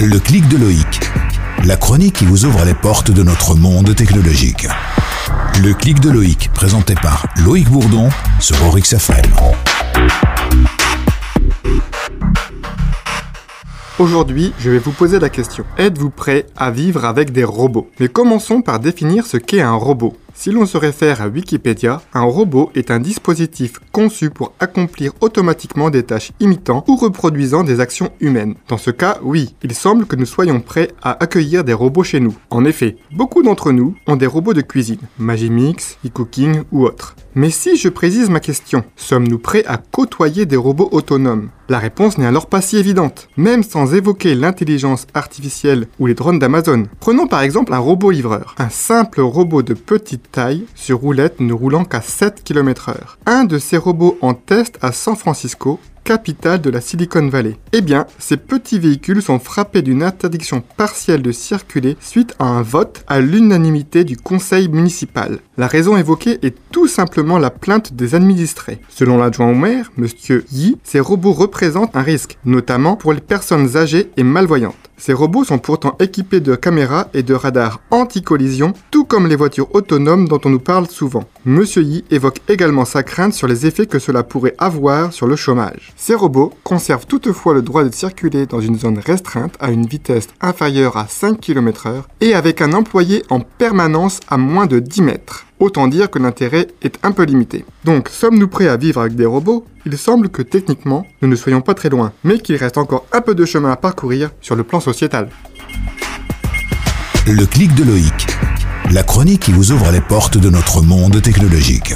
Le clic de Loïc. La chronique qui vous ouvre les portes de notre monde technologique. Le clic de Loïc, présenté par Loïc Bourdon sur Orix FM. Aujourd'hui, je vais vous poser la question. Êtes-vous prêt à vivre avec des robots? Mais commençons par définir ce qu'est un robot. Si l'on se réfère à Wikipédia, un robot est un dispositif conçu pour accomplir automatiquement des tâches imitant ou reproduisant des actions humaines. Dans ce cas, oui, il semble que nous soyons prêts à accueillir des robots chez nous. En effet, beaucoup d'entre nous ont des robots de cuisine, Magimix, eCooking ou autres. Mais si je précise ma question, sommes-nous prêts à côtoyer des robots autonomes? La réponse n'est alors pas si évidente, même sans évoquer l'intelligence artificielle ou les drones d'Amazon. Prenons par exemple un robot livreur, un simple robot de petite taille sur roulette ne roulant qu'à 7 km/h. Un de ces robots en test à San Francisco capitale de la Silicon Valley. Eh bien, ces petits véhicules sont frappés d'une interdiction partielle de circuler suite à un vote à l'unanimité du conseil municipal. La raison évoquée est tout simplement la plainte des administrés. Selon l'adjoint au maire, Monsieur Yi, ces robots représentent un risque, notamment pour les personnes âgées et malvoyantes. Ces robots sont pourtant équipés de caméras et de radars anti-collision, tout comme les voitures autonomes dont on nous parle souvent. Monsieur Yi évoque également sa crainte sur les effets que cela pourrait avoir sur le chômage. Ces robots conservent toutefois le droit de circuler dans une zone restreinte à une vitesse inférieure à 5 km/h et avec un employé en permanence à moins de 10 mètres. Autant dire que l'intérêt est un peu limité. Donc, sommes-nous prêts à vivre avec des robots? Il semble que techniquement, nous ne soyons pas très loin, mais qu'il reste encore un peu de chemin à parcourir sur le plan sociétal. Le clic de Loïc. La chronique qui vous ouvre les portes de notre monde technologique.